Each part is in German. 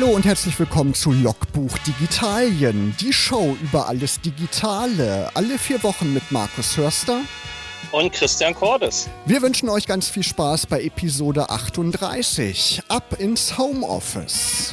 Hallo und herzlich willkommen zu Logbuch Digitalien, die Show über alles Digitale. Alle vier Wochen mit Markus Hörster und Christian Cordes. Wir wünschen euch ganz viel Spaß bei Episode 38. Ab ins Homeoffice.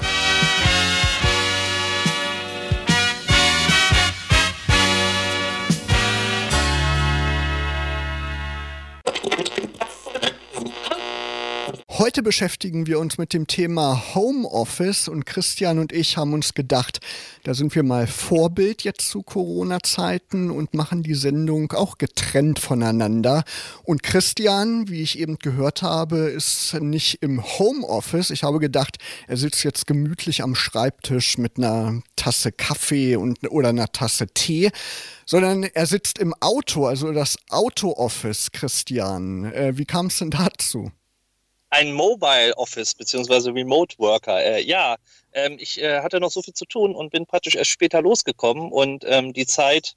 Heute beschäftigen wir uns mit dem Thema Homeoffice und Christian und ich haben uns gedacht, da sind wir mal Vorbild jetzt zu Corona-Zeiten und machen die Sendung auch getrennt voneinander. Und Christian, wie ich eben gehört habe, ist nicht im Homeoffice. Ich habe gedacht, er sitzt jetzt gemütlich am Schreibtisch mit einer Tasse Kaffee und, oder einer Tasse Tee sondern er sitzt im Auto, also das Auto-Office, Christian. Äh, wie kam es denn dazu? Ein Mobile Office beziehungsweise Remote Worker. Äh, ja, ähm, ich äh, hatte noch so viel zu tun und bin praktisch erst später losgekommen und ähm, die Zeit,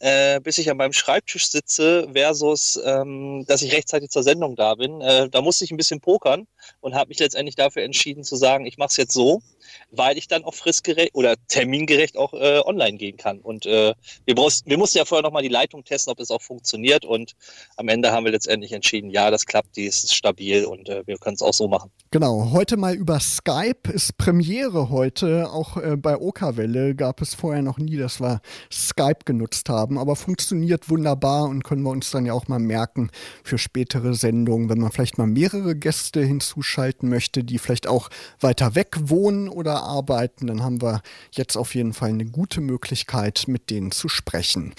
äh, bis ich an meinem Schreibtisch sitze, versus, ähm, dass ich rechtzeitig zur Sendung da bin, äh, da musste ich ein bisschen pokern und habe mich letztendlich dafür entschieden zu sagen, ich mache es jetzt so weil ich dann auch fristgerecht oder termingerecht auch äh, online gehen kann. Und äh, wir, wir mussten ja vorher nochmal die Leitung testen, ob es auch funktioniert. Und am Ende haben wir letztendlich entschieden, ja, das klappt, die ist stabil und äh, wir können es auch so machen. Genau, heute mal über Skype ist Premiere heute. Auch äh, bei Okerwelle gab es vorher noch nie, dass wir Skype genutzt haben, aber funktioniert wunderbar und können wir uns dann ja auch mal merken für spätere Sendungen, wenn man vielleicht mal mehrere Gäste hinzuschalten möchte, die vielleicht auch weiter weg wohnen oder arbeiten, dann haben wir jetzt auf jeden Fall eine gute Möglichkeit, mit denen zu sprechen.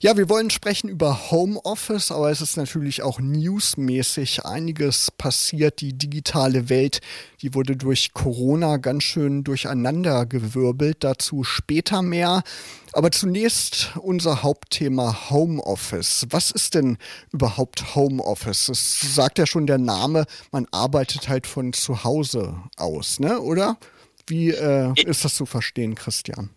Ja, wir wollen sprechen über Homeoffice, aber es ist natürlich auch newsmäßig einiges passiert. Die digitale Welt, die wurde durch Corona ganz schön durcheinandergewirbelt. Dazu später mehr. Aber zunächst unser Hauptthema Homeoffice. Was ist denn überhaupt Homeoffice? Es sagt ja schon der Name, man arbeitet halt von zu Hause aus, ne? Oder? Wie äh, ist das zu verstehen, Christian?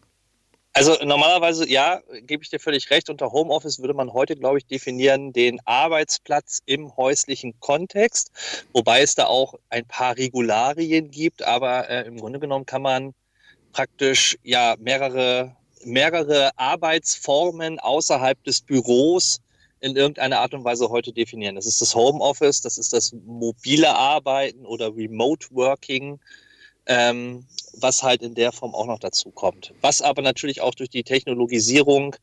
Also normalerweise, ja, gebe ich dir völlig recht. Unter Homeoffice würde man heute, glaube ich, definieren den Arbeitsplatz im häuslichen Kontext, wobei es da auch ein paar Regularien gibt, aber äh, im Grunde genommen kann man praktisch ja mehrere, mehrere Arbeitsformen außerhalb des Büros in irgendeiner Art und Weise heute definieren. Das ist das Homeoffice, das ist das mobile Arbeiten oder Remote Working ähm, was halt in der Form auch noch dazu kommt. Was aber natürlich auch durch die Technologisierung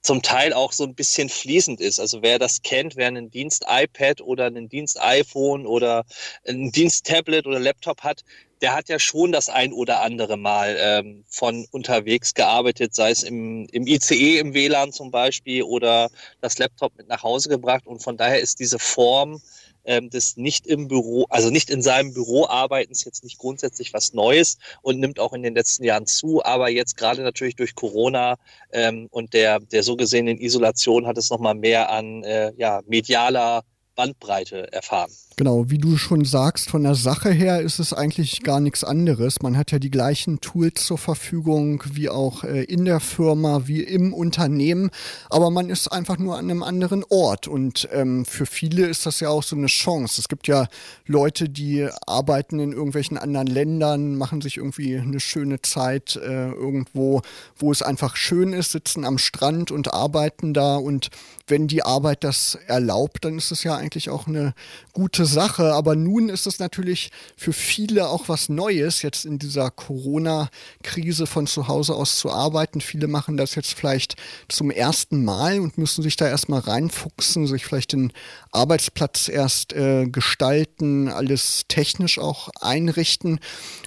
zum Teil auch so ein bisschen fließend ist. Also wer das kennt, wer einen Dienst iPad oder einen Dienst iPhone oder einen Dienst Tablet oder Laptop hat, der hat ja schon das ein oder andere Mal ähm, von unterwegs gearbeitet, sei es im, im ICE, im WLAN zum Beispiel oder das Laptop mit nach Hause gebracht. Und von daher ist diese Form ähm, des nicht im Büro, also nicht in seinem Büro arbeitens jetzt nicht grundsätzlich was Neues und nimmt auch in den letzten Jahren zu. Aber jetzt gerade natürlich durch Corona ähm, und der, der so gesehenen Isolation hat es nochmal mehr an äh, ja, medialer Bandbreite erfahren. Genau, wie du schon sagst, von der Sache her ist es eigentlich gar nichts anderes. Man hat ja die gleichen Tools zur Verfügung wie auch äh, in der Firma, wie im Unternehmen, aber man ist einfach nur an einem anderen Ort. Und ähm, für viele ist das ja auch so eine Chance. Es gibt ja Leute, die arbeiten in irgendwelchen anderen Ländern, machen sich irgendwie eine schöne Zeit äh, irgendwo, wo es einfach schön ist, sitzen am Strand und arbeiten da. Und wenn die Arbeit das erlaubt, dann ist es ja eigentlich auch eine gute gute Sache, aber nun ist es natürlich für viele auch was Neues, jetzt in dieser Corona-Krise von zu Hause aus zu arbeiten. Viele machen das jetzt vielleicht zum ersten Mal und müssen sich da erstmal reinfuchsen, sich vielleicht den Arbeitsplatz erst äh, gestalten, alles technisch auch einrichten.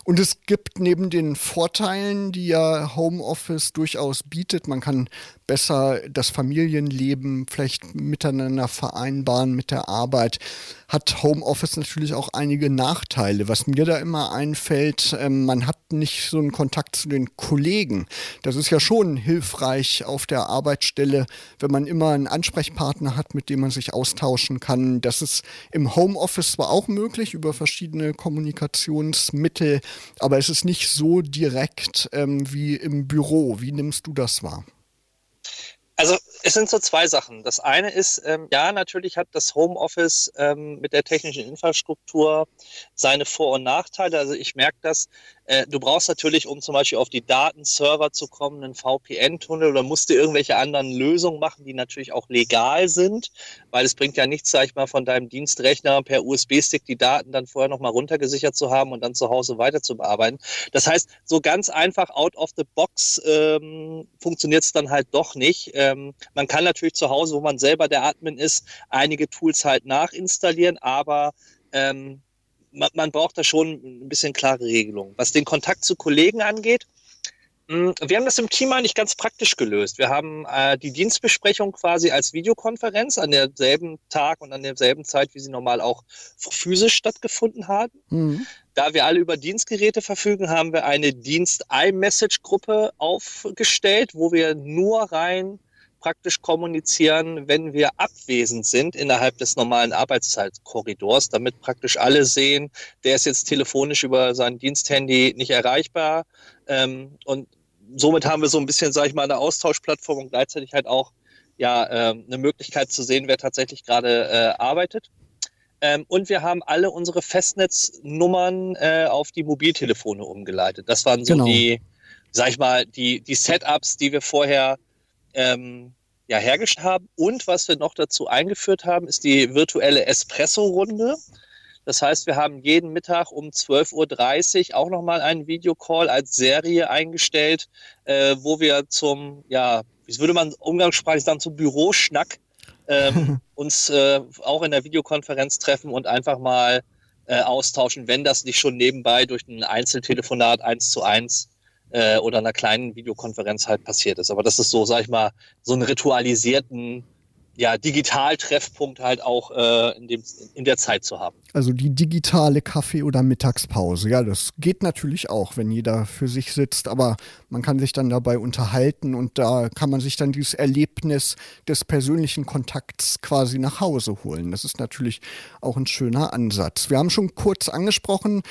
Und es gibt neben den Vorteilen, die ja Homeoffice durchaus bietet, man kann besser das Familienleben vielleicht miteinander vereinbaren mit der Arbeit, hat Homeoffice natürlich auch einige Nachteile. Was mir da immer einfällt, ähm, man hat nicht so einen Kontakt zu den Kollegen. Das ist ja schon hilfreich auf der Arbeitsstelle, wenn man immer einen Ansprechpartner hat, mit dem man sich austauschen kann. Das ist im Homeoffice zwar auch möglich über verschiedene Kommunikationsmittel, aber es ist nicht so direkt ähm, wie im Büro. Wie nimmst du das wahr? Also Es sind so zwei Sachen. Das eine ist, ähm, ja, natürlich hat das Homeoffice ähm, mit der technischen Infrastruktur seine Vor- und Nachteile. Also ich merke das, äh, du brauchst natürlich, um zum Beispiel auf die Datenserver zu kommen, einen VPN-Tunnel oder musst du irgendwelche anderen Lösungen machen, die natürlich auch legal sind, weil es bringt ja nichts, sag ich mal, von deinem Dienstrechner per USB-Stick die Daten dann vorher nochmal runtergesichert zu haben und dann zu Hause weiter zu bearbeiten. Das heißt, so ganz einfach out of the box ähm, funktioniert es dann halt doch nicht. Man kann natürlich zu Hause, wo man selber der Admin ist, einige Tools halt nachinstallieren, aber ähm, man, man braucht da schon ein bisschen klare Regelungen. Was den Kontakt zu Kollegen angeht, hm, wir haben das im Team eigentlich ganz praktisch gelöst. Wir haben äh, die Dienstbesprechung quasi als Videokonferenz an derselben Tag und an derselben Zeit, wie sie normal auch physisch stattgefunden haben. Mhm. Da wir alle über Dienstgeräte verfügen, haben wir eine Dienst-iMessage-Gruppe aufgestellt, wo wir nur rein praktisch kommunizieren, wenn wir abwesend sind innerhalb des normalen Arbeitszeitkorridors, damit praktisch alle sehen, der ist jetzt telefonisch über sein Diensthandy nicht erreichbar. Ähm, und somit haben wir so ein bisschen, sage ich mal, eine Austauschplattform und gleichzeitig halt auch ja, äh, eine Möglichkeit zu sehen, wer tatsächlich gerade äh, arbeitet. Ähm, und wir haben alle unsere Festnetznummern äh, auf die Mobiltelefone umgeleitet. Das waren so genau. die, sag ich mal, die, die Setups, die wir vorher ähm, ja, hergestellt haben. Und was wir noch dazu eingeführt haben, ist die virtuelle Espresso-Runde. Das heißt, wir haben jeden Mittag um 12.30 Uhr auch nochmal einen Videocall als Serie eingestellt, äh, wo wir zum, ja, wie würde man umgangssprachlich sagen, zum Büroschnack ähm, uns äh, auch in der Videokonferenz treffen und einfach mal äh, austauschen, wenn das nicht schon nebenbei durch ein Einzeltelefonat eins zu eins äh, oder einer kleinen Videokonferenz halt passiert ist. Aber das ist so, sag ich mal, so einen ritualisierten ja, Digitaltreffpunkt halt auch äh, in, dem, in der Zeit zu haben. Also die digitale Kaffee- oder Mittagspause. Ja, das geht natürlich auch, wenn jeder für sich sitzt, aber man kann sich dann dabei unterhalten und da kann man sich dann dieses Erlebnis des persönlichen Kontakts quasi nach Hause holen. Das ist natürlich auch ein schöner Ansatz. Wir haben schon kurz angesprochen,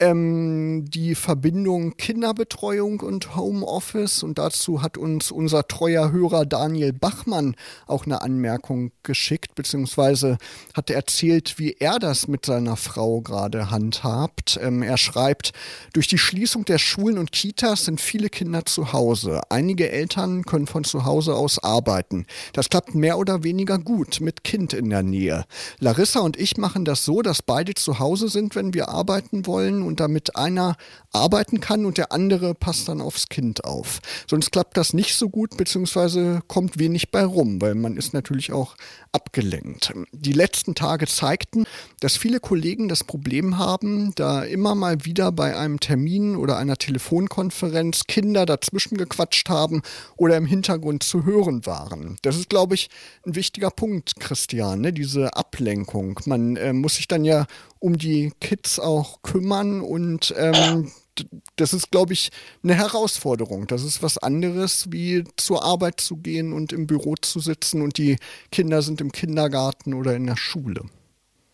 ähm, die Verbindung Kinderbetreuung und Homeoffice. Und dazu hat uns unser treuer Hörer Daniel Bachmann auch eine Anmerkung geschickt, beziehungsweise hat erzählt, wie er das mit seiner Frau gerade handhabt. Ähm, er schreibt, durch die Schließung der Schulen und Kitas sind viele Kinder zu Hause. Einige Eltern können von zu Hause aus arbeiten. Das klappt mehr oder weniger gut mit Kind in der Nähe. Larissa und ich machen das so, dass beide zu Hause sind, wenn wir arbeiten wollen und damit einer arbeiten kann und der andere passt dann aufs Kind auf. Sonst klappt das nicht so gut, beziehungsweise kommt wenig bei rum, weil man ist natürlich auch abgelenkt. Die letzten Tage zeigten, dass viele Kollegen das Problem haben, da immer mal wieder bei einem Termin oder einer Telefonkonferenz Kinder dazwischen gequatscht haben oder im Hintergrund zu hören waren. Das ist, glaube ich, ein wichtiger Punkt, Christian, ne? diese Ablenkung. Man äh, muss sich dann ja um die Kids auch kümmern und ähm, das ist, glaube ich, eine Herausforderung. Das ist was anderes, wie zur Arbeit zu gehen und im Büro zu sitzen und die Kinder sind im Kindergarten oder in der Schule.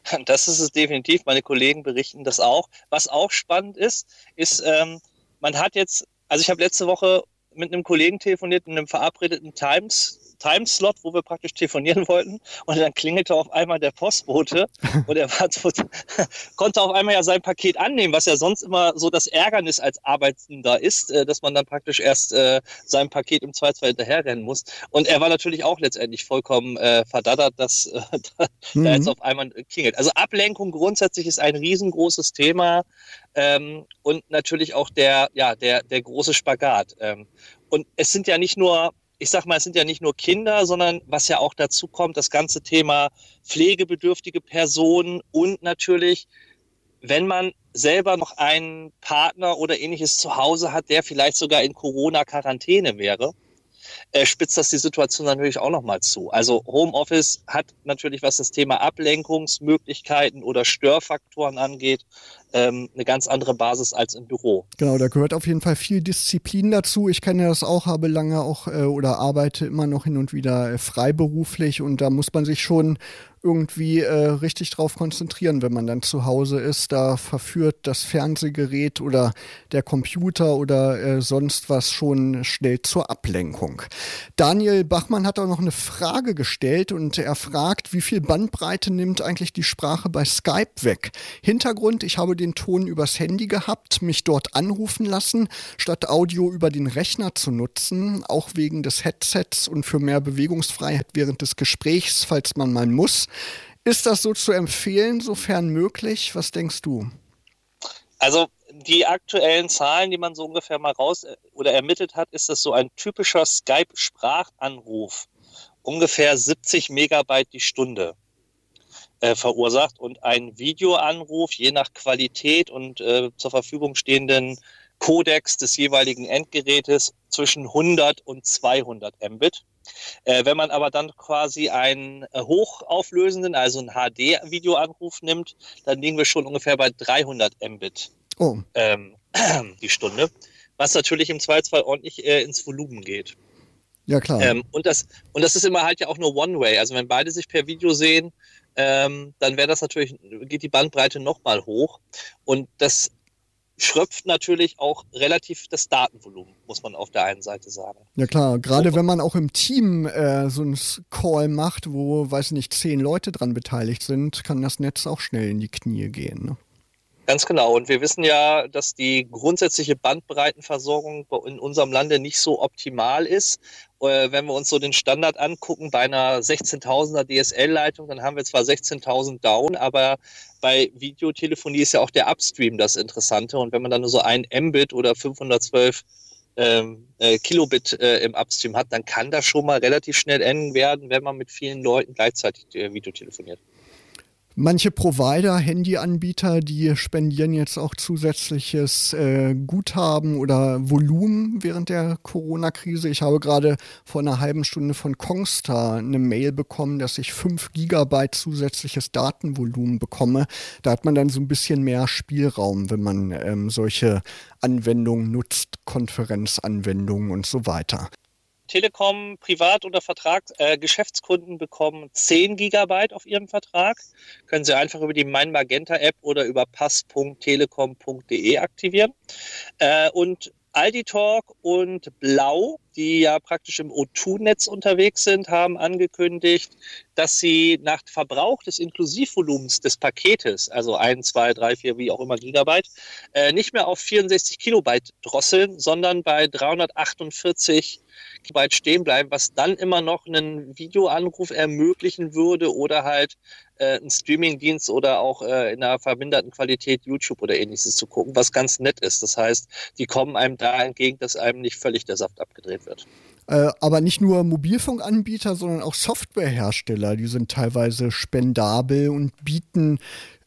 Das ist es definitiv. Meine Kollegen berichten das auch. Was auch spannend ist, ist, ähm, man hat jetzt, also ich habe letzte Woche mit einem Kollegen telefoniert in einem verabredeten Times Timeslot, wo wir praktisch telefonieren wollten. Und dann klingelte auf einmal der Postbote und er war, konnte auf einmal ja sein Paket annehmen, was ja sonst immer so das Ärgernis als Arbeitender ist, äh, dass man dann praktisch erst äh, sein Paket im Zweifelsfall hinterherrennen muss. Und er war natürlich auch letztendlich vollkommen äh, verdattert, dass äh, da, mhm. da jetzt auf einmal klingelt. Also Ablenkung grundsätzlich ist ein riesengroßes Thema. Ähm, und natürlich auch der, ja, der, der große Spagat. Ähm, und es sind ja nicht nur ich sag mal, es sind ja nicht nur Kinder, sondern was ja auch dazu kommt, das ganze Thema pflegebedürftige Personen und natürlich, wenn man selber noch einen Partner oder ähnliches zu Hause hat, der vielleicht sogar in Corona-Quarantäne wäre, äh, spitzt das die Situation natürlich auch nochmal zu. Also Homeoffice hat natürlich, was das Thema Ablenkungsmöglichkeiten oder Störfaktoren angeht, ähm, eine ganz andere Basis als im Büro. Genau, da gehört auf jeden Fall viel Disziplin dazu. Ich kenne das auch, habe lange auch äh, oder arbeite immer noch hin und wieder äh, freiberuflich und da muss man sich schon irgendwie äh, richtig drauf konzentrieren, wenn man dann zu Hause ist. Da verführt das Fernsehgerät oder der Computer oder äh, sonst was schon schnell zur Ablenkung. Daniel Bachmann hat auch noch eine Frage gestellt und er fragt, wie viel Bandbreite nimmt eigentlich die Sprache bei Skype weg? Hintergrund, ich habe den Ton übers Handy gehabt, mich dort anrufen lassen, statt Audio über den Rechner zu nutzen, auch wegen des Headsets und für mehr Bewegungsfreiheit während des Gesprächs, falls man mal muss. Ist das so zu empfehlen, sofern möglich? Was denkst du? Also die aktuellen Zahlen, die man so ungefähr mal raus äh, oder ermittelt hat, ist das so ein typischer Skype-Sprachanruf. Ungefähr 70 Megabyte die Stunde äh, verursacht und ein Videoanruf je nach Qualität und äh, zur Verfügung stehenden Codex des jeweiligen Endgerätes zwischen 100 und 200 Mbit. Äh, wenn man aber dann quasi einen äh, hochauflösenden, also einen HD-Videoanruf nimmt, dann liegen wir schon ungefähr bei 300 Mbit oh. ähm, die Stunde, was natürlich im Zweifelsfall ordentlich äh, ins Volumen geht. Ja, klar. Ähm, und, das, und das ist immer halt ja auch nur One-Way. Also wenn beide sich per Video sehen, ähm, dann wäre das natürlich, geht die Bandbreite nochmal hoch. Und das schröpft natürlich auch relativ das Datenvolumen, muss man auf der einen Seite sagen. Ja klar, gerade wenn man auch im Team äh, so einen Call macht, wo, weiß nicht, zehn Leute dran beteiligt sind, kann das Netz auch schnell in die Knie gehen. Ne? Ganz genau. Und wir wissen ja, dass die grundsätzliche Bandbreitenversorgung in unserem Lande nicht so optimal ist. Äh, wenn wir uns so den Standard angucken, bei einer 16.000er DSL-Leitung, dann haben wir zwar 16.000 down, aber bei Videotelefonie ist ja auch der Upstream das Interessante. Und wenn man dann nur so ein Mbit oder 512 ähm, äh, Kilobit äh, im Upstream hat, dann kann das schon mal relativ schnell enden werden, wenn man mit vielen Leuten gleichzeitig äh, Videotelefoniert. Manche Provider, Handyanbieter, die spendieren jetzt auch zusätzliches äh, Guthaben oder Volumen während der Corona-Krise. Ich habe gerade vor einer halben Stunde von Kongstar eine Mail bekommen, dass ich 5 Gigabyte zusätzliches Datenvolumen bekomme. Da hat man dann so ein bisschen mehr Spielraum, wenn man ähm, solche Anwendungen nutzt, Konferenzanwendungen und so weiter. Telekom Privat- oder Vertrag, äh, Geschäftskunden bekommen 10 Gigabyte auf ihrem Vertrag. Können Sie einfach über die Mein Magenta App oder über pass.telekom.de aktivieren. Äh, und Aldi Talk und Blau, die ja praktisch im O2-Netz unterwegs sind, haben angekündigt, dass sie nach Verbrauch des Inklusivvolumens des Paketes, also 1, 2, 3, 4, wie auch immer Gigabyte, äh, nicht mehr auf 64 Kilobyte drosseln, sondern bei 348 Gigabyte stehen bleiben, was dann immer noch einen Videoanruf ermöglichen würde oder halt äh, einen Streamingdienst oder auch äh, in einer verminderten Qualität YouTube oder ähnliches zu gucken, was ganz nett ist. Das heißt, die kommen einem da entgegen, dass einem nicht völlig der Saft abgedreht wird. Äh, aber nicht nur Mobilfunkanbieter, sondern auch Softwarehersteller, die sind teilweise spendabel und bieten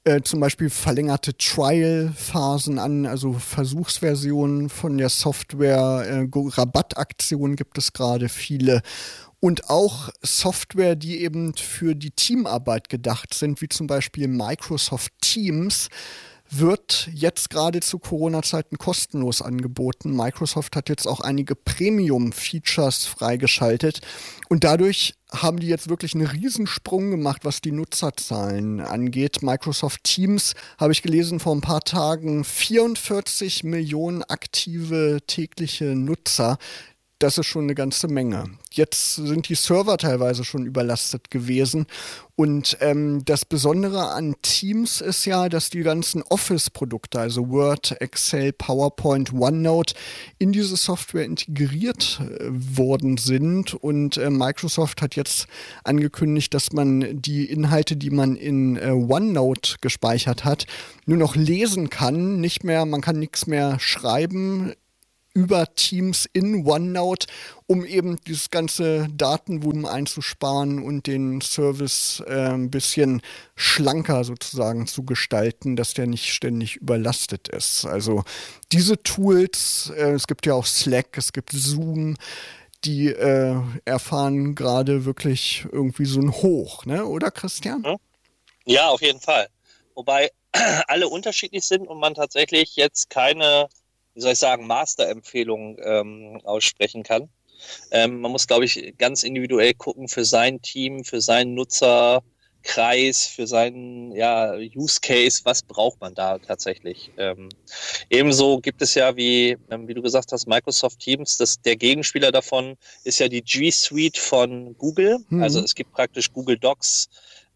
äh, zum Beispiel verlängerte Trial-Phasen an, also Versuchsversionen von der Software, äh, Rabattaktionen gibt es gerade viele. Und auch Software, die eben für die Teamarbeit gedacht sind, wie zum Beispiel Microsoft Teams wird jetzt gerade zu Corona-Zeiten kostenlos angeboten. Microsoft hat jetzt auch einige Premium-Features freigeschaltet und dadurch haben die jetzt wirklich einen Riesensprung gemacht, was die Nutzerzahlen angeht. Microsoft Teams habe ich gelesen vor ein paar Tagen 44 Millionen aktive tägliche Nutzer das ist schon eine ganze Menge. Jetzt sind die Server teilweise schon überlastet gewesen. Und ähm, das Besondere an Teams ist ja, dass die ganzen Office-Produkte, also Word, Excel, PowerPoint, OneNote, in diese Software integriert äh, worden sind. Und äh, Microsoft hat jetzt angekündigt, dass man die Inhalte, die man in äh, OneNote gespeichert hat, nur noch lesen kann. Nicht mehr, man kann nichts mehr schreiben über Teams in OneNote, um eben dieses ganze Datenvolumen einzusparen und den Service äh, ein bisschen schlanker sozusagen zu gestalten, dass der nicht ständig überlastet ist. Also diese Tools, äh, es gibt ja auch Slack, es gibt Zoom, die äh, erfahren gerade wirklich irgendwie so ein Hoch, ne? oder Christian? Ja, auf jeden Fall. wobei alle unterschiedlich sind und man tatsächlich jetzt keine, wie soll ich sagen, Master-Empfehlung ähm, aussprechen kann. Ähm, man muss, glaube ich, ganz individuell gucken für sein Team, für seinen Nutzer, Kreis, für seinen ja, Use Case, was braucht man da tatsächlich. Ähm, ebenso gibt es ja, wie, ähm, wie du gesagt hast, Microsoft Teams, das, der Gegenspieler davon ist ja die G Suite von Google. Mhm. Also es gibt praktisch Google Docs,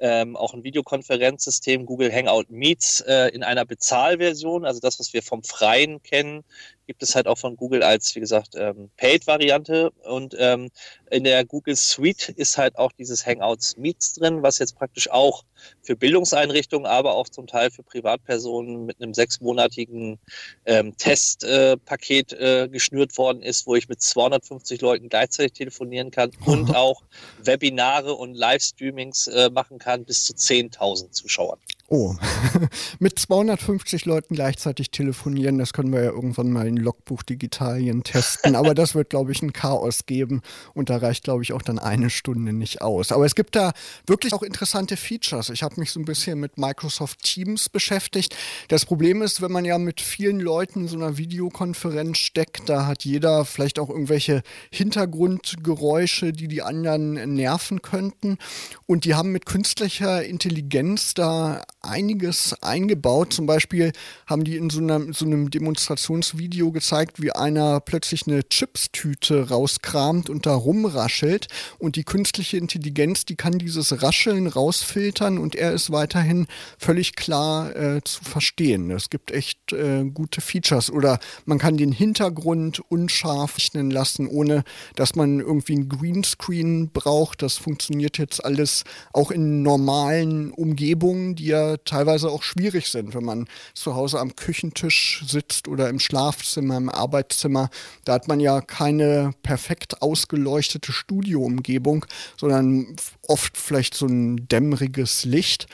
ähm, auch ein Videokonferenzsystem, Google Hangout Meets äh, in einer Bezahlversion, also das, was wir vom Freien kennen, gibt es halt auch von Google als, wie gesagt, ähm, Paid-Variante. Und ähm, in der Google Suite ist halt auch dieses Hangouts Meets drin, was jetzt praktisch auch für Bildungseinrichtungen, aber auch zum Teil für Privatpersonen mit einem sechsmonatigen ähm, Testpaket äh, äh, geschnürt worden ist, wo ich mit 250 Leuten gleichzeitig telefonieren kann und auch Webinare und Livestreamings äh, machen kann bis zu 10.000 Zuschauern. Oh, mit 250 Leuten gleichzeitig telefonieren, das können wir ja irgendwann mal in Logbuch Digitalien testen. Aber das wird, glaube ich, ein Chaos geben. Und da reicht, glaube ich, auch dann eine Stunde nicht aus. Aber es gibt da wirklich auch interessante Features. Ich habe mich so ein bisschen mit Microsoft Teams beschäftigt. Das Problem ist, wenn man ja mit vielen Leuten in so einer Videokonferenz steckt, da hat jeder vielleicht auch irgendwelche Hintergrundgeräusche, die die anderen nerven könnten. Und die haben mit künstlicher Intelligenz da einiges eingebaut. Zum Beispiel haben die in so, einer, so einem Demonstrationsvideo gezeigt, wie einer plötzlich eine Chipstüte rauskramt und da rumraschelt. Und die künstliche Intelligenz, die kann dieses Rascheln rausfiltern und er ist weiterhin völlig klar äh, zu verstehen. Es gibt echt äh, gute Features. Oder man kann den Hintergrund unscharf rechnen lassen, ohne dass man irgendwie ein Greenscreen braucht. Das funktioniert jetzt alles auch in normalen Umgebungen, die ja teilweise auch schwierig sind, wenn man zu Hause am Küchentisch sitzt oder im Schlafzimmer, im Arbeitszimmer. Da hat man ja keine perfekt ausgeleuchtete Studioumgebung, sondern oft vielleicht so ein dämmeriges Licht.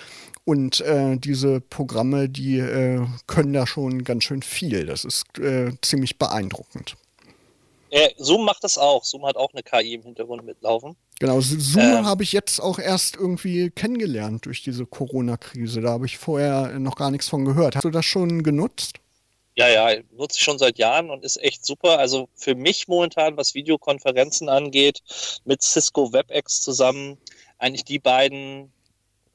Und äh, diese Programme, die äh, können da schon ganz schön viel. Das ist äh, ziemlich beeindruckend. Äh, Zoom macht das auch. Zoom hat auch eine KI im Hintergrund mitlaufen. Genau, Zoom ähm, habe ich jetzt auch erst irgendwie kennengelernt durch diese Corona-Krise. Da habe ich vorher noch gar nichts von gehört. Hast du das schon genutzt? Ja, ja, nutze ich schon seit Jahren und ist echt super. Also für mich momentan, was Videokonferenzen angeht, mit Cisco WebEx zusammen, eigentlich die beiden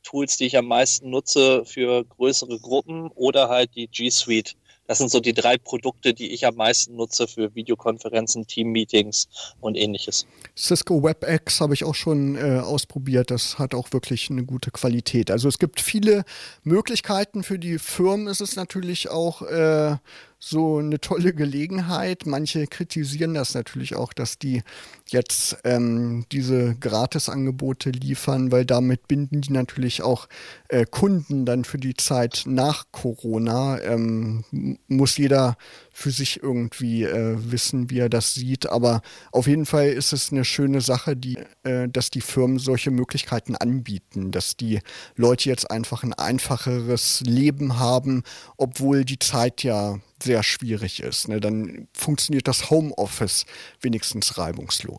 Tools, die ich am meisten nutze für größere Gruppen oder halt die G Suite. Das sind so die drei Produkte, die ich am meisten nutze für Videokonferenzen, Team-Meetings und ähnliches. Cisco WebEx habe ich auch schon äh, ausprobiert. Das hat auch wirklich eine gute Qualität. Also es gibt viele Möglichkeiten. Für die Firmen ist es natürlich auch äh, so eine tolle Gelegenheit. Manche kritisieren das natürlich auch, dass die jetzt ähm, diese Gratisangebote liefern, weil damit binden die natürlich auch äh, Kunden dann für die Zeit nach Corona. Ähm, muss jeder für sich irgendwie äh, wissen, wie er das sieht. Aber auf jeden Fall ist es eine schöne Sache, die, äh, dass die Firmen solche Möglichkeiten anbieten, dass die Leute jetzt einfach ein einfacheres Leben haben, obwohl die Zeit ja sehr schwierig ist. Ne? Dann funktioniert das Homeoffice wenigstens reibungslos.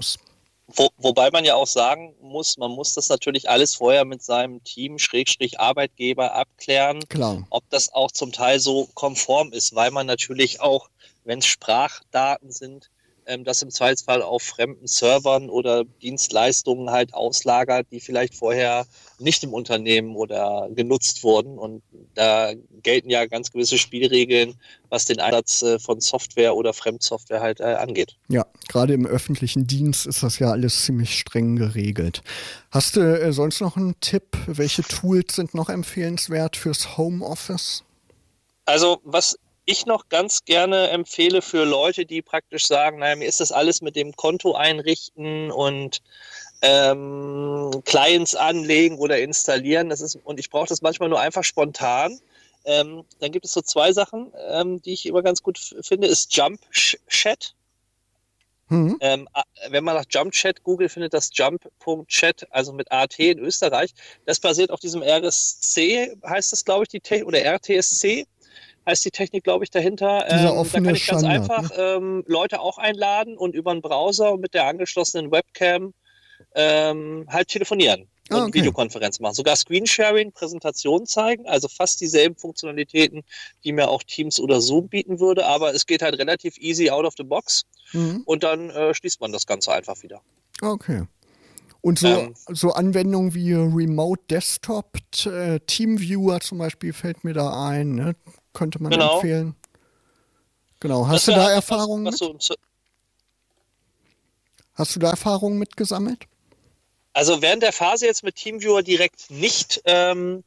Wo, wobei man ja auch sagen muss, man muss das natürlich alles vorher mit seinem Team, Schrägstrich Arbeitgeber abklären, Klar. ob das auch zum Teil so konform ist, weil man natürlich auch, wenn es Sprachdaten sind, ähm, das im Zweifelsfall auf fremden Servern oder Dienstleistungen halt auslagert, die vielleicht vorher nicht im Unternehmen oder genutzt wurden. Und da gelten ja ganz gewisse Spielregeln, was den Einsatz äh, von Software oder Fremdsoftware halt äh, angeht. Ja, gerade im öffentlichen Dienst ist das ja alles ziemlich streng geregelt. Hast du äh, sonst noch einen Tipp? Welche Tools sind noch empfehlenswert fürs Homeoffice? Also was ich noch ganz gerne empfehle für Leute, die praktisch sagen, naja, mir ist das alles mit dem Konto einrichten und ähm, Clients anlegen oder installieren. Das ist, und ich brauche das manchmal nur einfach spontan. Ähm, dann gibt es so zwei Sachen, ähm, die ich immer ganz gut finde, ist Jump Chat. Mhm. Ähm, wenn man nach Jump Chat googelt, findet das Jump.chat, also mit AT in Österreich. Das basiert auf diesem RSC, heißt das, glaube ich, die Te oder RTSC heißt die Technik, glaube ich, dahinter. Dieser ähm, da kann ich ganz einfach ne? ähm, Leute auch einladen und über einen Browser mit der angeschlossenen Webcam ähm, halt telefonieren. und ah, okay. Videokonferenz machen. Sogar Screensharing, Präsentationen zeigen, also fast dieselben Funktionalitäten, die mir auch Teams oder Zoom bieten würde, aber es geht halt relativ easy out of the box mhm. und dann äh, schließt man das Ganze einfach wieder. Okay. Und so, ähm, so Anwendungen wie Remote Desktop, äh, Teamviewer zum Beispiel fällt mir da ein, ne? Könnte man genau. empfehlen. Genau. Hast das du da Erfahrungen mit? So Hast du da Erfahrungen mitgesammelt? Also während der Phase jetzt mit Teamviewer direkt nicht. Ähm,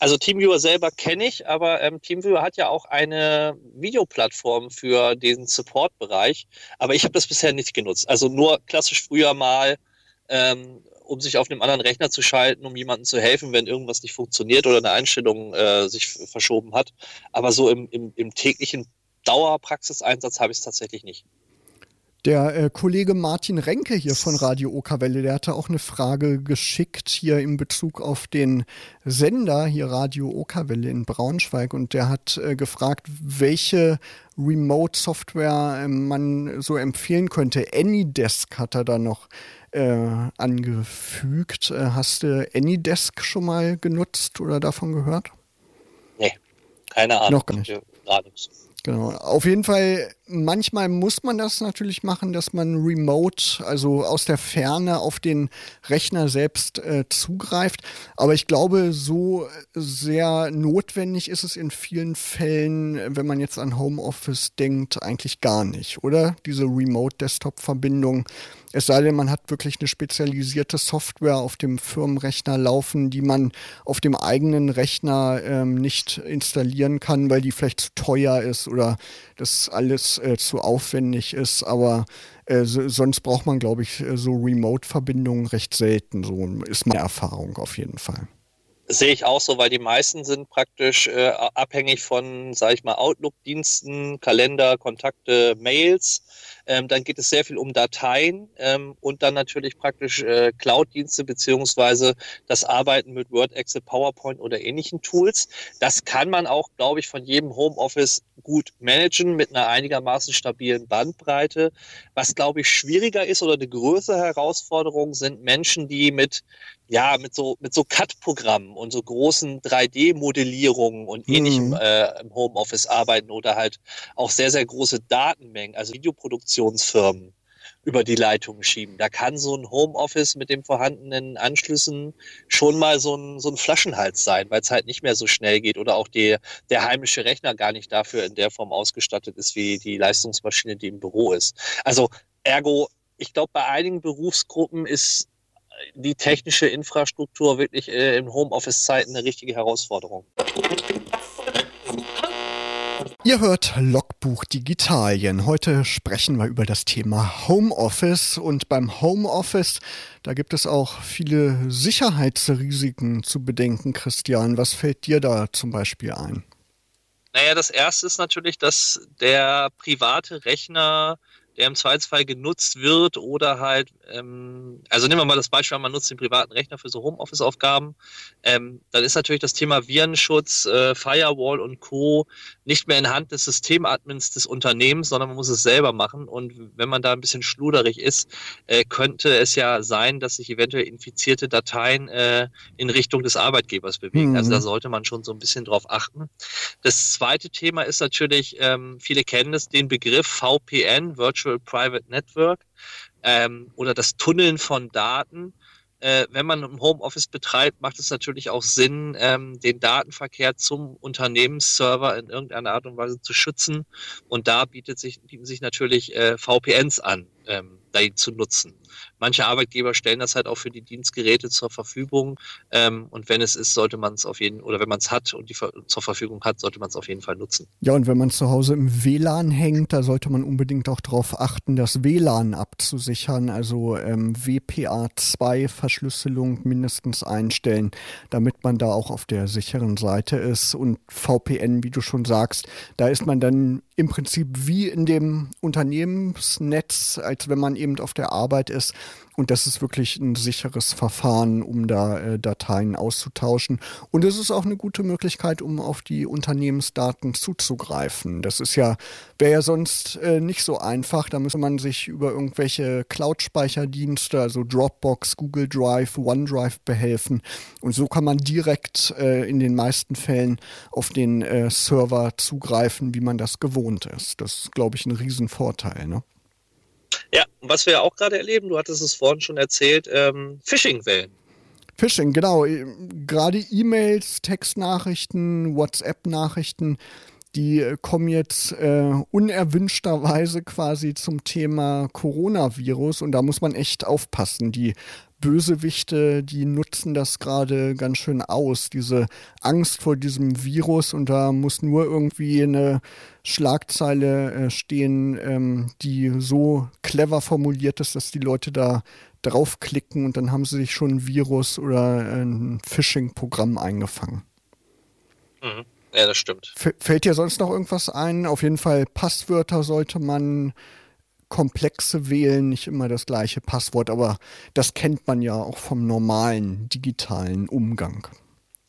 also Teamviewer selber kenne ich, aber ähm, Teamviewer hat ja auch eine Videoplattform für den Support-Bereich. Aber ich habe das bisher nicht genutzt. Also nur klassisch früher mal, ähm, um sich auf einem anderen Rechner zu schalten, um jemandem zu helfen, wenn irgendwas nicht funktioniert oder eine Einstellung äh, sich verschoben hat. Aber so im, im, im täglichen Dauerpraxiseinsatz habe ich es tatsächlich nicht. Der äh, Kollege Martin Renke hier von Radio Okerwelle, der hatte auch eine Frage geschickt hier in Bezug auf den Sender hier Radio Okerwelle in Braunschweig und der hat äh, gefragt, welche Remote-Software äh, man so empfehlen könnte. Anydesk hat er da noch äh, angefügt. Äh, hast du Anydesk schon mal genutzt oder davon gehört? Nee, keine Ahnung. Noch gar nicht. Genau. Auf jeden Fall, manchmal muss man das natürlich machen, dass man remote, also aus der Ferne auf den Rechner selbst äh, zugreift. Aber ich glaube, so sehr notwendig ist es in vielen Fällen, wenn man jetzt an Homeoffice denkt, eigentlich gar nicht, oder? Diese Remote-Desktop-Verbindung. Es sei denn, man hat wirklich eine spezialisierte Software auf dem Firmenrechner laufen, die man auf dem eigenen Rechner ähm, nicht installieren kann, weil die vielleicht zu teuer ist oder das alles äh, zu aufwendig ist. Aber äh, so, sonst braucht man, glaube ich, äh, so Remote-Verbindungen recht selten. So ist meine Erfahrung auf jeden Fall. Sehe ich auch so, weil die meisten sind praktisch äh, abhängig von, sage ich mal, Outlook-Diensten, Kalender, Kontakte, Mails. Ähm, dann geht es sehr viel um Dateien ähm, und dann natürlich praktisch äh, Cloud-Dienste beziehungsweise das Arbeiten mit Word, Excel, PowerPoint oder ähnlichen Tools. Das kann man auch, glaube ich, von jedem Homeoffice gut managen mit einer einigermaßen stabilen Bandbreite. Was, glaube ich, schwieriger ist oder eine größere Herausforderung sind Menschen, die mit ja, mit so, mit so CAD-Programmen und so großen 3D-Modellierungen und mhm. ähnlichem äh, im Homeoffice arbeiten oder halt auch sehr, sehr große Datenmengen, also Videoproduktionsfirmen über die Leitungen schieben. Da kann so ein Homeoffice mit den vorhandenen Anschlüssen schon mal so ein, so ein Flaschenhals sein, weil es halt nicht mehr so schnell geht oder auch die, der heimische Rechner gar nicht dafür in der Form ausgestattet ist, wie die Leistungsmaschine, die im Büro ist. Also ergo, ich glaube, bei einigen Berufsgruppen ist die technische Infrastruktur wirklich äh, in Homeoffice-Zeiten eine richtige Herausforderung. Ihr hört Logbuch Digitalien. Heute sprechen wir über das Thema Homeoffice und beim Homeoffice, da gibt es auch viele Sicherheitsrisiken zu bedenken. Christian, was fällt dir da zum Beispiel ein? Naja, das erste ist natürlich, dass der private Rechner der im Zweifelsfall genutzt wird oder halt, ähm, also nehmen wir mal das Beispiel, man nutzt den privaten Rechner für so Homeoffice-Aufgaben, ähm, dann ist natürlich das Thema Virenschutz, äh, Firewall und Co. nicht mehr in Hand des Systemadmins des Unternehmens, sondern man muss es selber machen und wenn man da ein bisschen schluderig ist, äh, könnte es ja sein, dass sich eventuell infizierte Dateien äh, in Richtung des Arbeitgebers bewegen. Mhm. Also da sollte man schon so ein bisschen drauf achten. Das zweite Thema ist natürlich, ähm, viele kennen es, den Begriff VPN, Virtual Virtual Private Network ähm, oder das Tunneln von Daten. Äh, wenn man ein Homeoffice betreibt, macht es natürlich auch Sinn, ähm, den Datenverkehr zum Unternehmensserver in irgendeiner Art und Weise zu schützen. Und da bietet sich, bieten sich natürlich äh, VPNs an, ähm, da zu nutzen. Manche Arbeitgeber stellen das halt auch für die Dienstgeräte zur Verfügung. Ähm, und wenn es ist, sollte man es auf jeden oder wenn man es hat und die zur Verfügung hat, sollte man es auf jeden Fall nutzen. Ja, und wenn man zu Hause im WLAN hängt, da sollte man unbedingt auch darauf achten, das WLAN abzusichern, also ähm, WPA2-Verschlüsselung mindestens einstellen, damit man da auch auf der sicheren Seite ist. Und VPN, wie du schon sagst, da ist man dann im Prinzip wie in dem Unternehmensnetz, als wenn man eben auf der Arbeit ist. Und das ist wirklich ein sicheres Verfahren, um da äh, Dateien auszutauschen. Und es ist auch eine gute Möglichkeit, um auf die Unternehmensdaten zuzugreifen. Das ist ja, wäre ja sonst äh, nicht so einfach. Da müsste man sich über irgendwelche Cloud-Speicherdienste, also Dropbox, Google Drive, OneDrive behelfen. Und so kann man direkt äh, in den meisten Fällen auf den äh, Server zugreifen, wie man das gewohnt ist. Das ist, glaube ich, ein Riesenvorteil. Ne? Ja, was wir ja auch gerade erleben, du hattest es vorhin schon erzählt, ähm, Phishing-Wellen. Phishing, genau. Gerade E-Mails, Textnachrichten, WhatsApp-Nachrichten, die äh, kommen jetzt äh, unerwünschterweise quasi zum Thema Coronavirus und da muss man echt aufpassen. Die Bösewichte, die nutzen das gerade ganz schön aus, diese Angst vor diesem Virus und da muss nur irgendwie eine Schlagzeile äh, stehen, ähm, die so clever formuliert ist, dass die Leute da draufklicken und dann haben sie sich schon ein Virus oder ein Phishing-Programm eingefangen. Mhm. Ja, das stimmt. F fällt dir sonst noch irgendwas ein? Auf jeden Fall Passwörter sollte man komplexe wählen, nicht immer das gleiche Passwort, aber das kennt man ja auch vom normalen digitalen Umgang,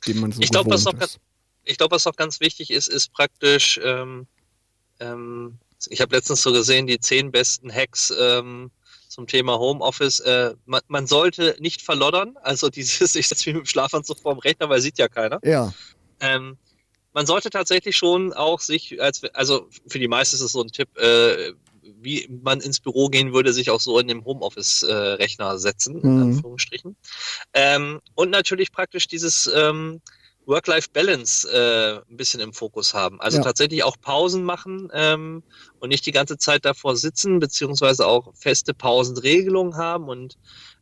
den man so ich glaub, was ist. ich glaube, was auch ganz wichtig ist, ist praktisch, ähm, ähm, ich habe letztens so gesehen, die zehn besten Hacks ähm, zum Thema Homeoffice. Äh, man, man, sollte nicht verloddern, also dieses, ich setze mich mit dem Schlafanzug vorm Rechner, weil sieht ja keiner. Ja. Ähm, man sollte tatsächlich schon auch sich, als, also für die meisten ist es so ein Tipp, äh, wie man ins Büro gehen würde, sich auch so in dem Homeoffice-Rechner setzen, in mhm. Anführungsstrichen. Ähm, und natürlich praktisch dieses ähm, Work-Life-Balance äh, ein bisschen im Fokus haben. Also ja. tatsächlich auch Pausen machen ähm, und nicht die ganze Zeit davor sitzen, beziehungsweise auch feste Pausenregelungen haben und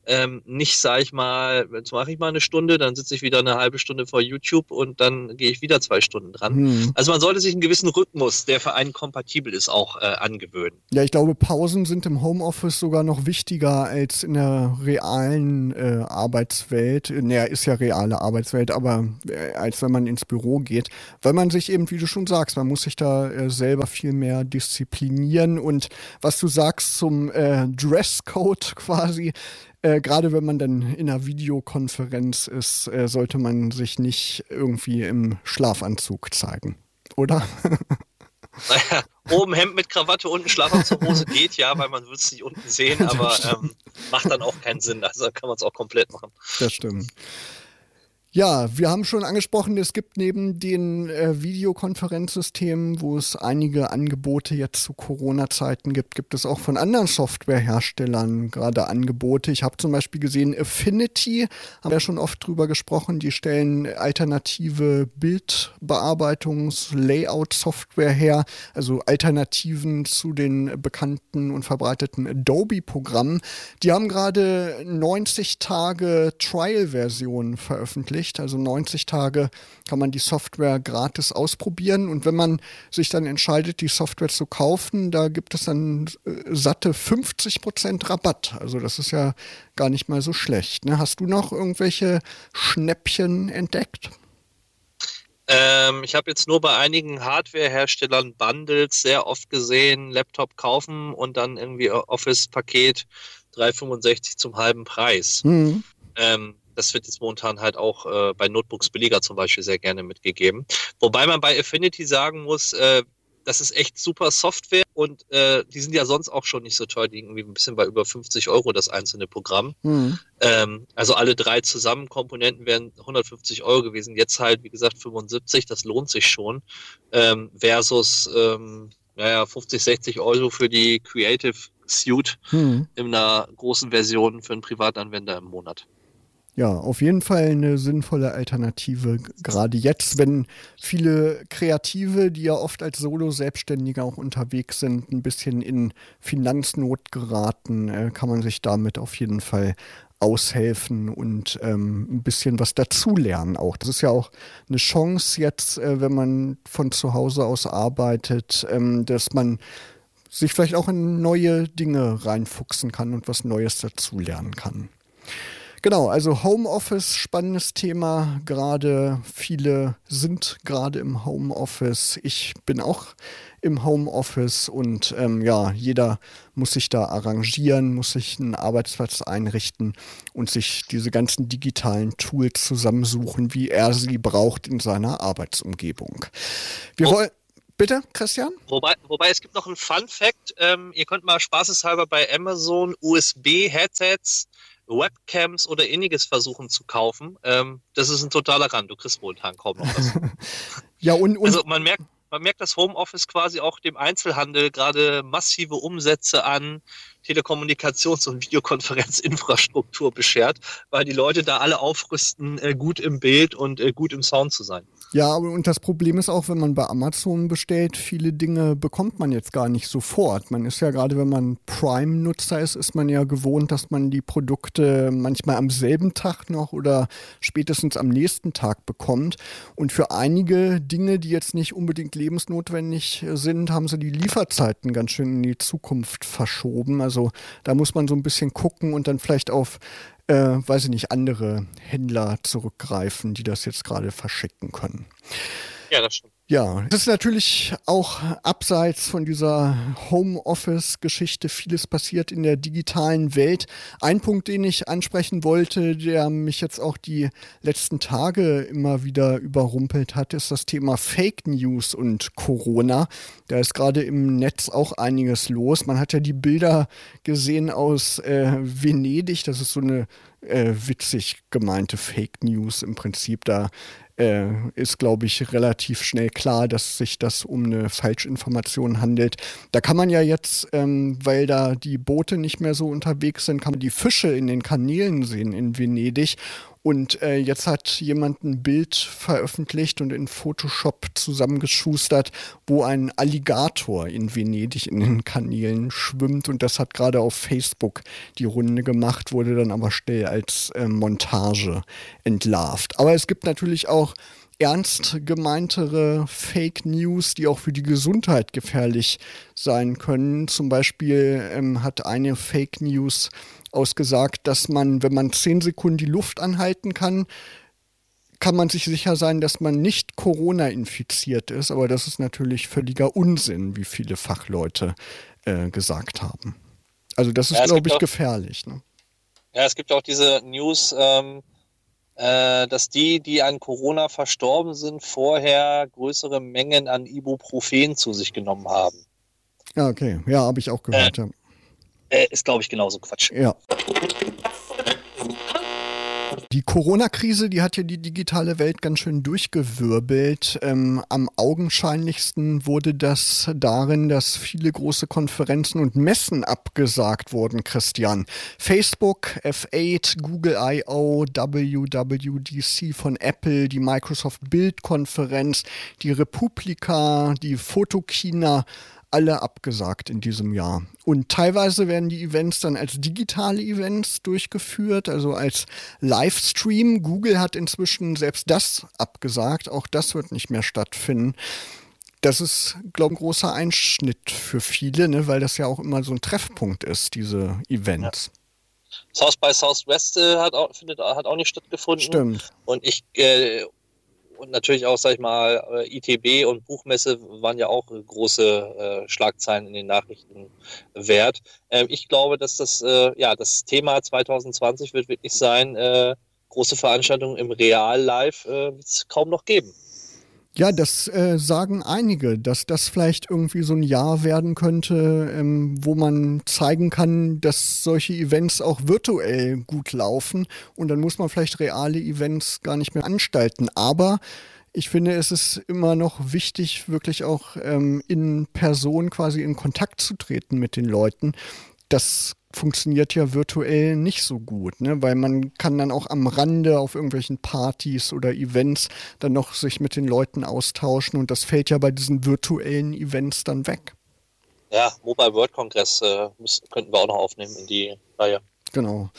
ähm, nicht, sage ich mal, jetzt mache ich mal eine Stunde, dann sitze ich wieder eine halbe Stunde vor YouTube und dann gehe ich wieder zwei Stunden dran. Hm. Also man sollte sich einen gewissen Rhythmus, der für einen kompatibel ist, auch äh, angewöhnen. Ja, ich glaube, Pausen sind im Homeoffice sogar noch wichtiger als in der realen äh, Arbeitswelt. Naja, ist ja reale Arbeitswelt, aber äh, als wenn man ins Büro geht, weil man sich eben, wie du schon sagst, man muss sich da äh, selber viel mehr disziplinieren und was du sagst zum äh, Dresscode quasi, äh, Gerade wenn man dann in einer Videokonferenz ist, äh, sollte man sich nicht irgendwie im Schlafanzug zeigen, oder? Naja, oben Hemd mit Krawatte, unten Schlafanzughose geht ja, weil man wird es nicht unten sehen, aber ähm, macht dann auch keinen Sinn. Also kann man es auch komplett machen. Das stimmt. Ja, wir haben schon angesprochen, es gibt neben den äh, Videokonferenzsystemen, wo es einige Angebote jetzt zu Corona-Zeiten gibt, gibt es auch von anderen Softwareherstellern gerade Angebote. Ich habe zum Beispiel gesehen, Affinity, haben wir schon oft drüber gesprochen, die stellen alternative Bildbearbeitungs-Layout-Software her, also Alternativen zu den bekannten und verbreiteten Adobe-Programmen. Die haben gerade 90 Tage Trial-Versionen veröffentlicht veröffentlicht. Also 90 Tage kann man die Software gratis ausprobieren. Und wenn man sich dann entscheidet, die Software zu kaufen, da gibt es dann äh, satte 50 Prozent Rabatt. Also das ist ja gar nicht mal so schlecht. Ne? Hast du noch irgendwelche Schnäppchen entdeckt? Ähm, ich habe jetzt nur bei einigen Hardware-Herstellern Bundles sehr oft gesehen, Laptop kaufen und dann irgendwie Office-Paket 365 zum halben Preis. Mhm. Ähm, das wird jetzt momentan halt auch äh, bei Notebooks billiger zum Beispiel sehr gerne mitgegeben. Wobei man bei Affinity sagen muss, äh, das ist echt super Software und äh, die sind ja sonst auch schon nicht so teuer, die irgendwie ein bisschen bei über 50 Euro das einzelne Programm. Mhm. Ähm, also alle drei zusammen Komponenten wären 150 Euro gewesen. Jetzt halt, wie gesagt, 75, das lohnt sich schon. Ähm, versus, ähm, naja, 50, 60 Euro für die Creative Suite mhm. in einer großen Version für einen Privatanwender im Monat. Ja, auf jeden Fall eine sinnvolle Alternative, gerade jetzt, wenn viele Kreative, die ja oft als Solo-Selbstständige auch unterwegs sind, ein bisschen in Finanznot geraten, äh, kann man sich damit auf jeden Fall aushelfen und ähm, ein bisschen was dazulernen auch. Das ist ja auch eine Chance jetzt, äh, wenn man von zu Hause aus arbeitet, ähm, dass man sich vielleicht auch in neue Dinge reinfuchsen kann und was Neues dazulernen kann. Genau, also Homeoffice, spannendes Thema. Gerade viele sind gerade im Homeoffice. Ich bin auch im Homeoffice und ähm, ja, jeder muss sich da arrangieren, muss sich einen Arbeitsplatz einrichten und sich diese ganzen digitalen Tools zusammensuchen, wie er sie braucht in seiner Arbeitsumgebung. Wir oh. wollen Bitte, Christian? Wobei, wobei es gibt noch einen Fun Fact. Ähm, ihr könnt mal spaßeshalber bei Amazon USB-Headsets, Webcams oder ähnliches versuchen zu kaufen. Ähm, das ist ein totaler Rand. Du kriegst Tag kaum noch was. ja, und, und also man merkt, man merkt, dass Homeoffice quasi auch dem Einzelhandel gerade massive Umsätze an Telekommunikations- und Videokonferenzinfrastruktur beschert, weil die Leute da alle aufrüsten, äh, gut im Bild und äh, gut im Sound zu sein. Ja, und das Problem ist auch, wenn man bei Amazon bestellt, viele Dinge bekommt man jetzt gar nicht sofort. Man ist ja gerade, wenn man Prime-Nutzer ist, ist man ja gewohnt, dass man die Produkte manchmal am selben Tag noch oder spätestens am nächsten Tag bekommt. Und für einige Dinge, die jetzt nicht unbedingt lebensnotwendig sind, haben sie die Lieferzeiten ganz schön in die Zukunft verschoben. Also da muss man so ein bisschen gucken und dann vielleicht auf äh, weiß ich nicht, andere Händler zurückgreifen, die das jetzt gerade verschicken können. Ja, das stimmt. Ja, es ist natürlich auch abseits von dieser Homeoffice-Geschichte vieles passiert in der digitalen Welt. Ein Punkt, den ich ansprechen wollte, der mich jetzt auch die letzten Tage immer wieder überrumpelt hat, ist das Thema Fake News und Corona. Da ist gerade im Netz auch einiges los. Man hat ja die Bilder gesehen aus äh, Venedig. Das ist so eine äh, witzig gemeinte Fake News im Prinzip. Da äh, ist, glaube ich, relativ schnell klar, dass sich das um eine Falschinformation handelt. Da kann man ja jetzt, ähm, weil da die Boote nicht mehr so unterwegs sind, kann man die Fische in den Kanälen sehen in Venedig. Und äh, jetzt hat jemand ein Bild veröffentlicht und in Photoshop zusammengeschustert, wo ein Alligator in Venedig in den Kanälen schwimmt. Und das hat gerade auf Facebook die Runde gemacht, wurde dann aber schnell als äh, Montage entlarvt. Aber es gibt natürlich auch ernst gemeintere Fake News, die auch für die Gesundheit gefährlich sein können. Zum Beispiel ähm, hat eine Fake News ausgesagt, dass man, wenn man zehn Sekunden die Luft anhalten kann, kann man sich sicher sein, dass man nicht Corona infiziert ist. Aber das ist natürlich völliger Unsinn, wie viele Fachleute äh, gesagt haben. Also das ist, ja, glaube ich, auch, gefährlich. Ne? Ja, es gibt auch diese News, ähm, äh, dass die, die an Corona verstorben sind, vorher größere Mengen an Ibuprofen zu sich genommen haben. Ja, okay. Ja, habe ich auch gehört. Äh, ja äh, ist, glaube ich, genauso Quatsch. Ja. Die Corona-Krise, die hat ja die digitale Welt ganz schön durchgewirbelt. Ähm, am augenscheinlichsten wurde das darin, dass viele große Konferenzen und Messen abgesagt wurden, Christian. Facebook, F8, Google I.O., WWDC von Apple, die Microsoft Bild-Konferenz, die Republika, die Fotokina, alle abgesagt in diesem Jahr. Und teilweise werden die Events dann als digitale Events durchgeführt, also als Livestream. Google hat inzwischen selbst das abgesagt. Auch das wird nicht mehr stattfinden. Das ist, glaube ich, ein großer Einschnitt für viele, ne, weil das ja auch immer so ein Treffpunkt ist, diese Events. Ja. South by Southwest äh, hat, auch, findet, hat auch nicht stattgefunden. Stimmt. Und ich, äh, und natürlich auch, sag ich mal, äh, ITB und Buchmesse waren ja auch große äh, Schlagzeilen in den Nachrichten wert. Ähm, ich glaube, dass das, äh, ja, das Thema 2020 wird wirklich sein, äh, große Veranstaltungen im Real-Live äh, wird es kaum noch geben. Ja, das äh, sagen einige, dass das vielleicht irgendwie so ein Jahr werden könnte, ähm, wo man zeigen kann, dass solche Events auch virtuell gut laufen und dann muss man vielleicht reale Events gar nicht mehr anstalten. Aber ich finde, es ist immer noch wichtig, wirklich auch ähm, in Person quasi in Kontakt zu treten mit den Leuten. Das funktioniert ja virtuell nicht so gut, ne? weil man kann dann auch am Rande auf irgendwelchen Partys oder Events dann noch sich mit den Leuten austauschen und das fällt ja bei diesen virtuellen Events dann weg. Ja, Mobile World Congress äh, müssen, könnten wir auch noch aufnehmen in die Reihe. Genau.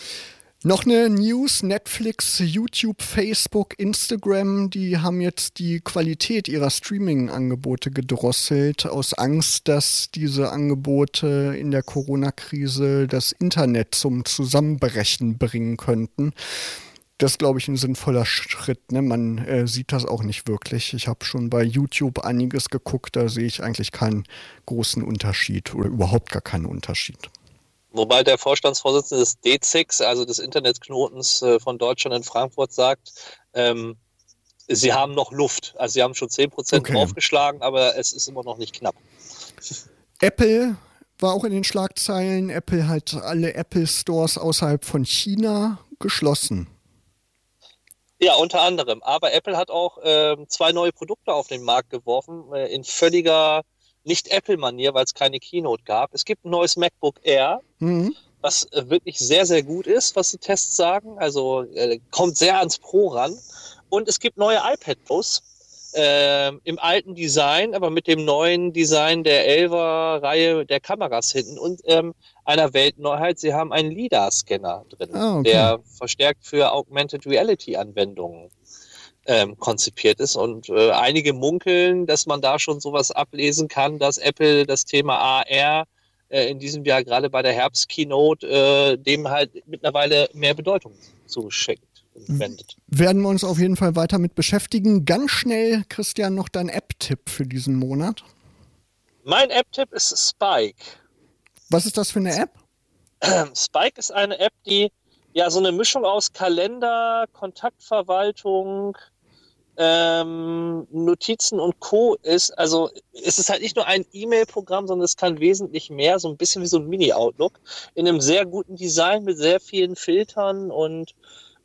Noch eine News, Netflix, YouTube, Facebook, Instagram, die haben jetzt die Qualität ihrer Streaming-Angebote gedrosselt, aus Angst, dass diese Angebote in der Corona-Krise das Internet zum Zusammenbrechen bringen könnten. Das ist, glaube ich, ein sinnvoller Schritt. Ne? Man äh, sieht das auch nicht wirklich. Ich habe schon bei YouTube einiges geguckt, da sehe ich eigentlich keinen großen Unterschied oder überhaupt gar keinen Unterschied. Wobei der Vorstandsvorsitzende des D6, also des Internetknotens äh, von Deutschland in Frankfurt, sagt, ähm, sie haben noch Luft. Also sie haben schon 10 Prozent okay. draufgeschlagen, aber es ist immer noch nicht knapp. Apple war auch in den Schlagzeilen. Apple hat alle Apple Stores außerhalb von China geschlossen. Ja, unter anderem. Aber Apple hat auch äh, zwei neue Produkte auf den Markt geworfen, äh, in völliger nicht-Apple-Manier, weil es keine Keynote gab. Es gibt ein neues MacBook Air, mhm. was äh, wirklich sehr, sehr gut ist, was die Tests sagen. Also äh, kommt sehr ans Pro ran. Und es gibt neue iPad Pros äh, im alten Design, aber mit dem neuen Design der 11er-Reihe der Kameras hinten und ähm, einer Weltneuheit. Sie haben einen LIDAR-Scanner drin, ah, okay. der verstärkt für Augmented Reality-Anwendungen ähm, konzipiert ist. Und äh, einige munkeln, dass man da schon sowas ablesen kann, dass Apple das Thema AR äh, in diesem Jahr gerade bei der Herbst-Keynote äh, dem halt mittlerweile mehr Bedeutung zuschickt. Wendet. Werden wir uns auf jeden Fall weiter mit beschäftigen. Ganz schnell, Christian, noch dein App-Tipp für diesen Monat. Mein App-Tipp ist Spike. Was ist das für eine App? Spike ist eine App, die ja so eine Mischung aus Kalender, Kontaktverwaltung, ähm, Notizen und Co. ist. Also es ist halt nicht nur ein E-Mail-Programm, sondern es kann wesentlich mehr, so ein bisschen wie so ein Mini-Outlook, in einem sehr guten Design mit sehr vielen Filtern und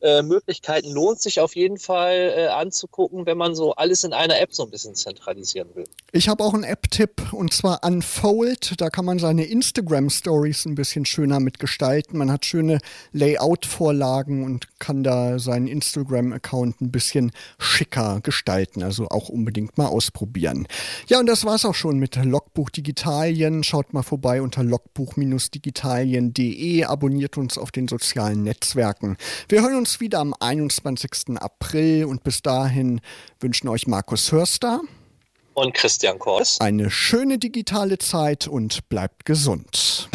äh, Möglichkeiten lohnt sich auf jeden Fall äh, anzugucken, wenn man so alles in einer App so ein bisschen zentralisieren will. Ich habe auch einen App-Tipp und zwar Unfold. Da kann man seine Instagram-Stories ein bisschen schöner mitgestalten. Man hat schöne Layout-Vorlagen und kann da seinen Instagram-Account ein bisschen schicker gestalten. Also auch unbedingt mal ausprobieren. Ja, und das war es auch schon mit Logbuch Digitalien. Schaut mal vorbei unter logbuch-digitalien.de. Abonniert uns auf den sozialen Netzwerken. Wir hören uns wieder am 21. April und bis dahin wünschen euch Markus Hörster und Christian Kors eine schöne digitale Zeit und bleibt gesund.